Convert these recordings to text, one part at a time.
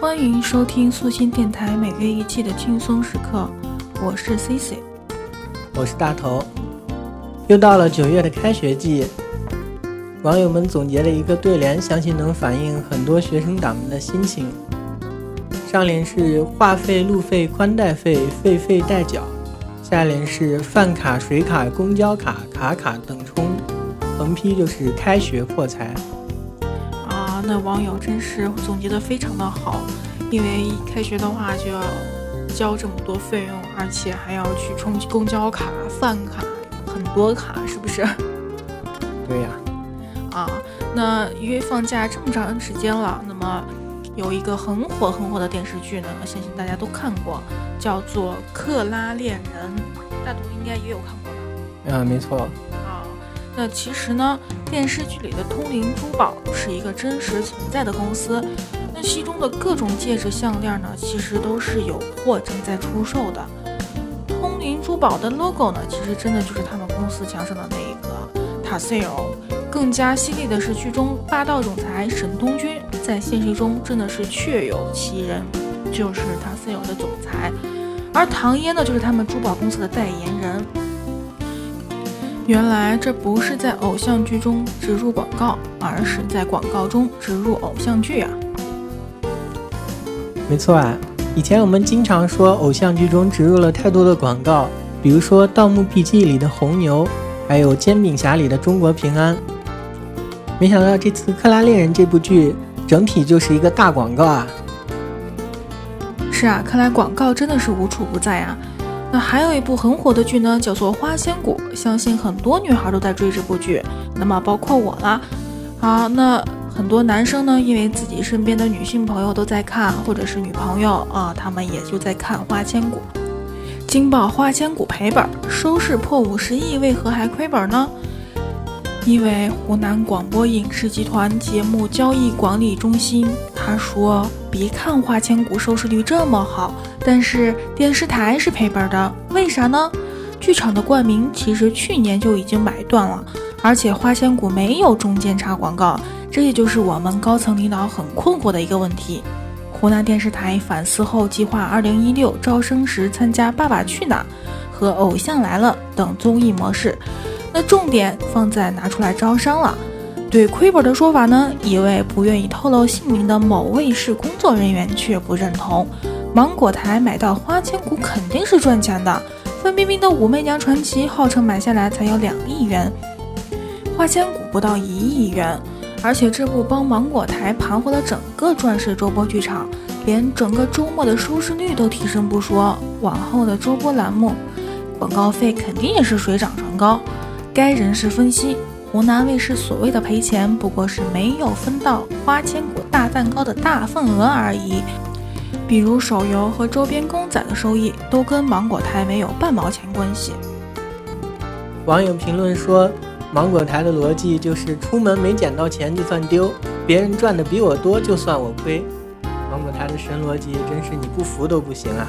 欢迎收听素心电台每月一期的轻松时刻，我是 C C，我是大头。又到了九月的开学季，网友们总结了一个对联，相信能反映很多学生党们的心情。上联是话费、路费、宽带费，费费代缴；下联是饭卡、水卡、公交卡，卡卡等充。横批就是开学破财。那网友真是总结的非常的好，因为开学的话就要交这么多费用，而且还要去充公交卡、饭卡，很多卡，是不是？对呀。啊，那因为放假这么长时间了，那么有一个很火很火的电视剧呢，相信大家都看过，叫做《克拉恋人》，大图应该也有看过吧？啊，没错。那其实呢，电视剧里的通灵珠宝是一个真实存在的公司。那其中的各种戒指、项链呢，其实都是有货正在出售的。通灵珠宝的 logo 呢，其实真的就是他们公司墙上的那一个塔塞尔。更加犀利的是，剧中霸道总裁沈东君在现实中真的是确有其人，就是塔塞尔的总裁。而唐嫣呢，就是他们珠宝公司的代言人。原来这不是在偶像剧中植入广告，而是在广告中植入偶像剧啊！没错啊，以前我们经常说偶像剧中植入了太多的广告，比如说《盗墓笔记》里的红牛，还有《煎饼侠》里的中国平安。没想到这次《克拉恋人》这部剧整体就是一个大广告啊！是啊，看来广告真的是无处不在啊！那还有一部很火的剧呢，叫做《花千骨》，相信很多女孩都在追这部剧，那么包括我啦。好，那很多男生呢，因为自己身边的女性朋友都在看，或者是女朋友啊，他们也就在看《花千骨》。惊爆《花千骨》赔本，收视破五十亿，为何还亏本呢？因为湖南广播影视集团节目交易管理中心他说：“别看《花千骨》收视率这么好。”但是电视台是赔本的，为啥呢？剧场的冠名其实去年就已经买断了，而且花千骨没有中间插广告，这也就是我们高层领导很困惑的一个问题。湖南电视台反思后计划二零一六招生时参加《爸爸去哪儿》和《偶像来了》等综艺模式，那重点放在拿出来招商了。对亏本的说法呢，一位不愿意透露姓名的某卫视工作人员却不认同。芒果台买到花千骨肯定是赚钱的。范冰冰的《武媚娘传奇》号称买下来才有两亿元，花千骨不到一亿元。而且这部帮芒果台盘活了整个钻石周播剧场，连整个周末的收视率都提升不说，往后的周播栏目广告费肯定也是水涨船高。该人士分析，湖南卫视所谓的赔钱，不过是没有分到花千骨大蛋糕的大份额而已。比如手游和周边公仔的收益都跟芒果台没有半毛钱关系。网友评论说，芒果台的逻辑就是出门没捡到钱就算丢，别人赚的比我多就算我亏。芒果台的神逻辑真是你不服都不行啊！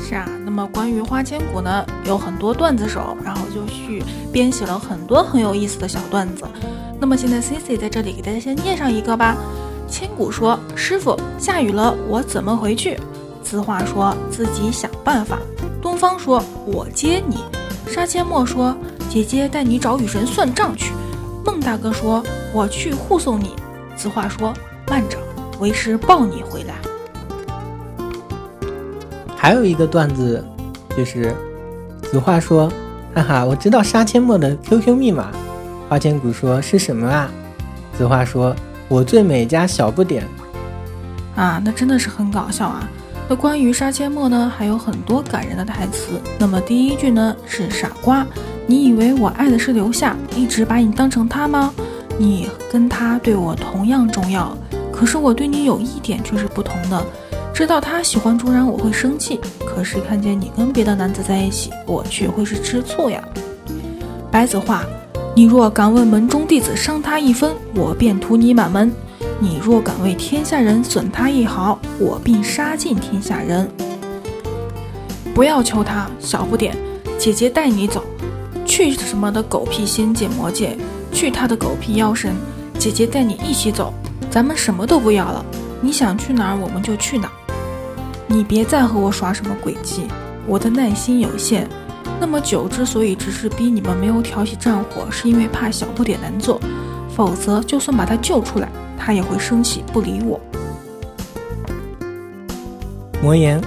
是啊，那么关于花千骨呢，有很多段子手，然后就去编写了很多很有意思的小段子。那么现在 C C 在这里给大家先念上一个吧。千古说：“师傅，下雨了，我怎么回去？”子画说：“自己想办法。”东方说：“我接你。”杀阡陌说：“姐姐带你找雨神算账去。”孟大哥说：“我去护送你。”子画说：“慢着，为师抱你回来。”还有一个段子，就是子画说：“哈哈，我知道杀阡陌的 QQ 密码。”花千骨说：“是什么啊？”子画说。我最美加小不点，啊，那真的是很搞笑啊。那关于杀阡陌呢，还有很多感人的台词。那么第一句呢是傻瓜，你以为我爱的是留下，一直把你当成他吗？你跟他对我同样重要，可是我对你有一点却是不同的，知道他喜欢朱然我会生气，可是看见你跟别的男子在一起，我却会是吃醋呀。白子画。你若敢问门中弟子伤他一分，我便屠你满门；你若敢为天下人损他一毫，我必杀尽天下人。不要求他，小不点，姐姐带你走，去什么的狗屁仙界魔界，去他的狗屁妖神，姐姐带你一起走，咱们什么都不要了，你想去哪儿我们就去哪儿，你别再和我耍什么诡计，我的耐心有限。那么久之所以只是逼你们没有挑起战火，是因为怕小不点难做，否则就算把他救出来，他也会生气不理我。魔言，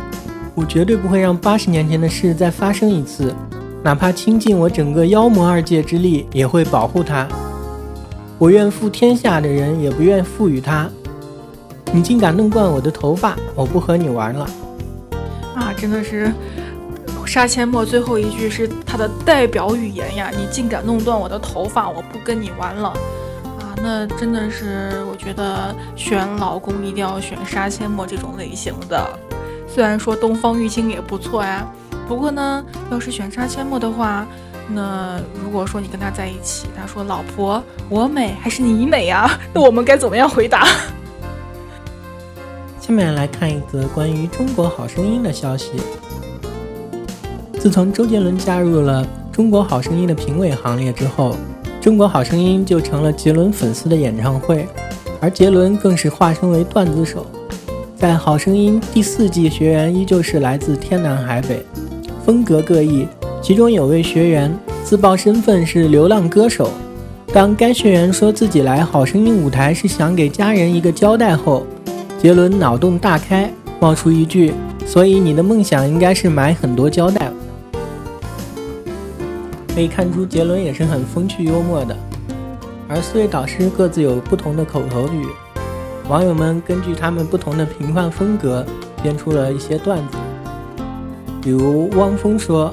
我绝对不会让八十年前的事再发生一次，哪怕倾尽我整个妖魔二界之力，也会保护他。我愿负天下的人，也不愿赋予他。你竟敢弄断我的头发，我不和你玩了！啊，真的是杀阡陌最后一句是他的代表语言呀！你竟敢弄断我的头发，我不跟你玩了！啊，那真的是，我觉得选老公一定要选杀阡陌这种类型的。虽然说东方玉清也不错呀，不过呢，要是选杀阡陌的话，那如果说你跟他在一起，他说老婆我美还是你美呀？那我们该怎么样回答？下面来看一则关于《中国好声音》的消息。自从周杰伦加入了《中国好声音》的评委行列之后，《中国好声音》就成了杰伦粉丝的演唱会，而杰伦更是化身为段子手。在《好声音》第四季，学员依旧是来自天南海北，风格各异。其中有位学员自曝身份是流浪歌手。当该学员说自己来《好声音》舞台是想给家人一个交代后，杰伦脑洞大开，冒出一句：“所以你的梦想应该是买很多胶带。”可以看出，杰伦也是很风趣幽默的。而四位导师各自有不同的口头语。网友们根据他们不同的评判风格，编出了一些段子。比如汪峰说：“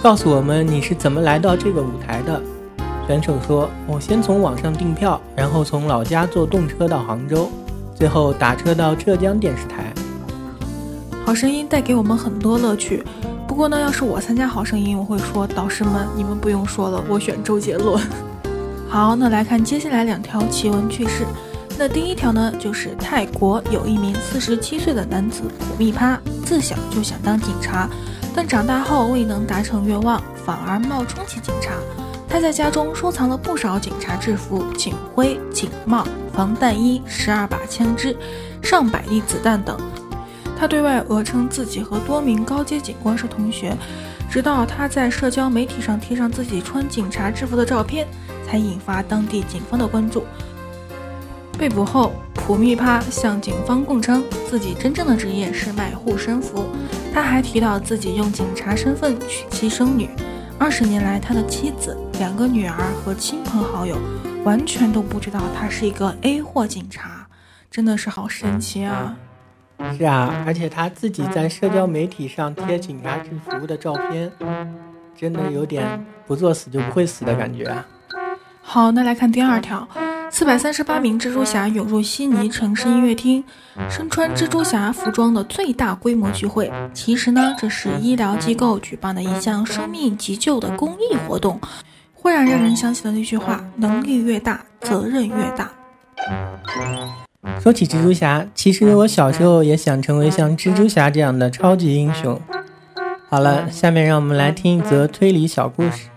告诉我们你是怎么来到这个舞台的。”选手说：“我先从网上订票，然后从老家坐动车到杭州，最后打车到浙江电视台。”好声音带给我们很多乐趣。不过呢，要是我参加好声音，我会说：“导师们，你们不用说了，我选周杰伦。”好，那来看接下来两条奇闻趣事。那第一条呢，就是泰国有一名四十七岁的男子普密帕，自小就想当警察，但长大后未能达成愿望，反而冒充起警察。他在家中收藏了不少警察制服、警徽、警帽、防弹衣、十二把枪支、上百粒子弹等。他对外讹称自己和多名高阶警官是同学，直到他在社交媒体上贴上自己穿警察制服的照片，才引发当地警方的关注。被捕后，普密帕向警方供称，自己真正的职业是卖护身符。他还提到自己用警察身份娶妻生女。二十年来，他的妻子、两个女儿和亲朋好友完全都不知道他是一个 A 货警察，真的是好神奇啊！是啊，而且他自己在社交媒体上贴警察制服的照片，真的有点不作死就不会死的感觉啊。好，那来看第二条。四百三十八名蜘蛛侠涌入悉尼城市音乐厅，身穿蜘蛛侠服装的最大规模聚会。其实呢，这是医疗机构举办的一项生命急救的公益活动。忽然让人想起了那句话：能力越大，责任越大。说起蜘蛛侠，其实我小时候也想成为像蜘蛛侠这样的超级英雄。好了，下面让我们来听一则推理小故事，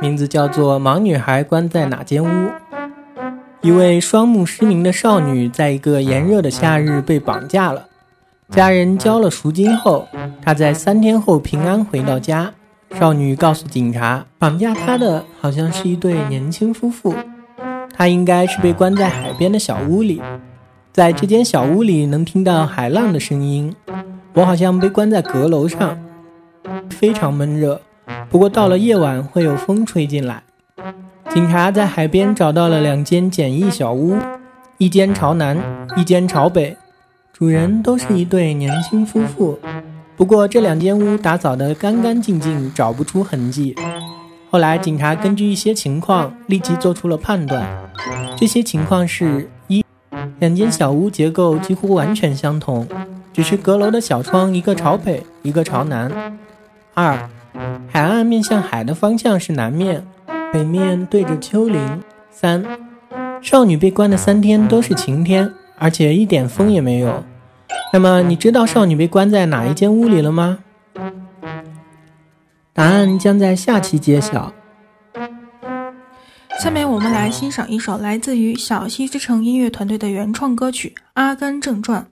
名字叫做《盲女孩关在哪间屋》。一位双目失明的少女在一个炎热的夏日被绑架了，家人交了赎金后，她在三天后平安回到家。少女告诉警察，绑架她的好像是一对年轻夫妇，她应该是被关在海边的小屋里，在这间小屋里能听到海浪的声音。我好像被关在阁楼上，非常闷热，不过到了夜晚会有风吹进来。警察在海边找到了两间简易小屋，一间朝南，一间朝北，主人都是一对年轻夫妇。不过这两间屋打扫得干干净净，找不出痕迹。后来警察根据一些情况立即做出了判断，这些情况是：两间小屋结构几乎完全相同，只是阁楼的小窗一个朝北，一个朝南；二，海岸面向海的方向是南面。北面对着丘陵。三，少女被关的三天都是晴天，而且一点风也没有。那么，你知道少女被关在哪一间屋里了吗？答案将在下期揭晓。下面我们来欣赏一首来自于小溪之城音乐团队的原创歌曲《阿甘正传》。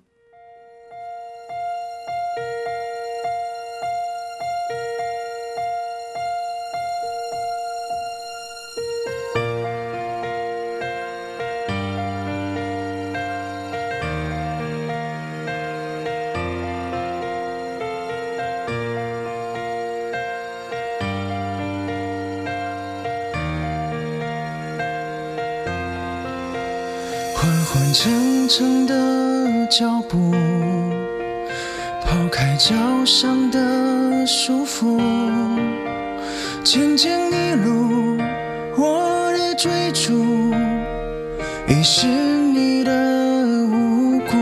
沉沉的脚步，抛开脚上的束缚，渐渐一路我的追逐，已是你的无辜，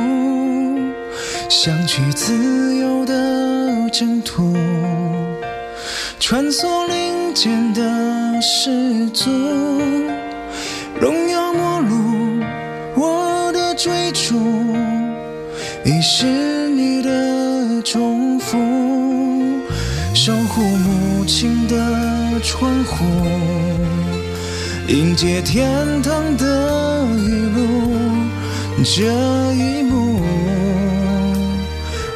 想去自由的征途，穿梭林间的失足，你是你的祝福，守护母亲的窗户，迎接天堂的雨露。这一幕，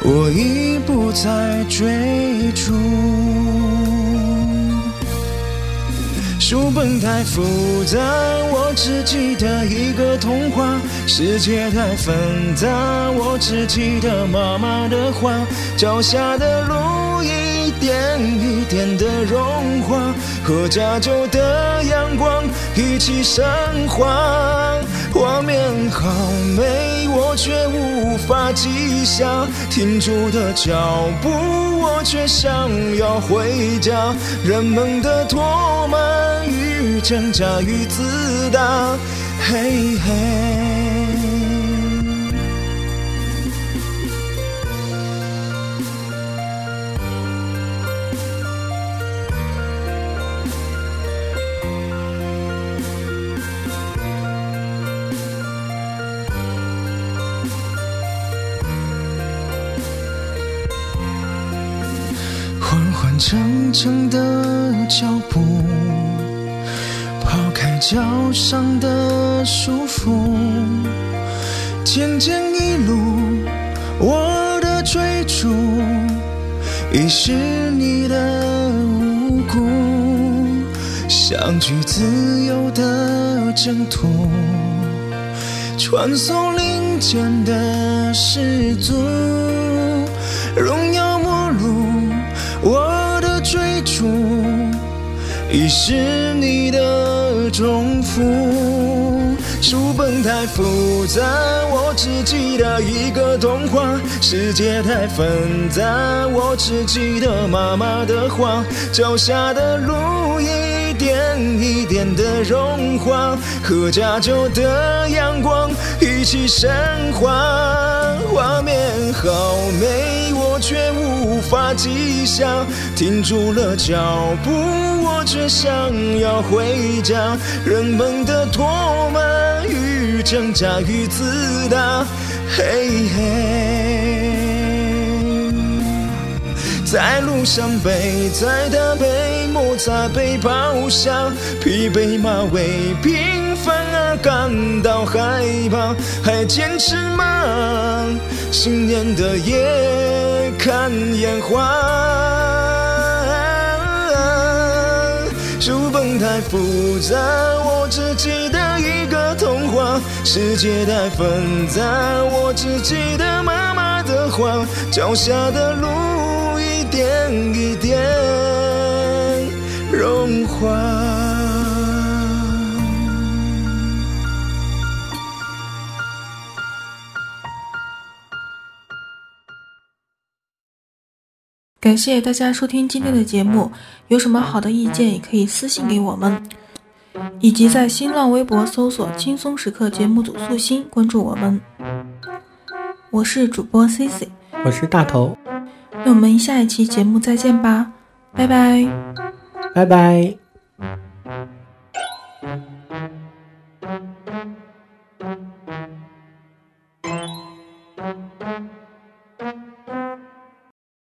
我已不再追逐。书本太复杂，我只记得一个童话；世界太纷杂，我只记得妈妈的话。脚下的路一点一点的融化，和加州的阳光一起升华。画面好美，我却无法记下。停住的脚步，我却想要回家。人们的唾骂与挣扎与自大，嘿嘿。长长的脚步，抛开脚上的束缚，渐渐一路我的追逐，已是你的无辜，想去自由的征途，穿梭林间的始祖，荣耀你是你的重复，书本太复杂，我只记得一个童话；世界太纷杂，我只记得妈妈的话。脚下的路一点一点的融化，和加州的阳光一起升华，画面好美，我却无法记下。停住了脚步，我却想要回家。人们的唾骂与挣扎与自大，嘿嘿。在路上背在他背，摩擦背包下，疲惫马尾平凡而感到害怕，还坚持吗？新年的夜看烟花。书本太复杂，我只记得一个童话；世界太纷杂，我只记得妈妈的话。脚下的路点一点融化。感谢大家收听今天的节目，有什么好的意见也可以私信给我们，以及在新浪微博搜索“轻松时刻”节目组素心，关注我们。我是主播 C C，我是大头，那我们下一期节目再见吧，拜拜。拜拜。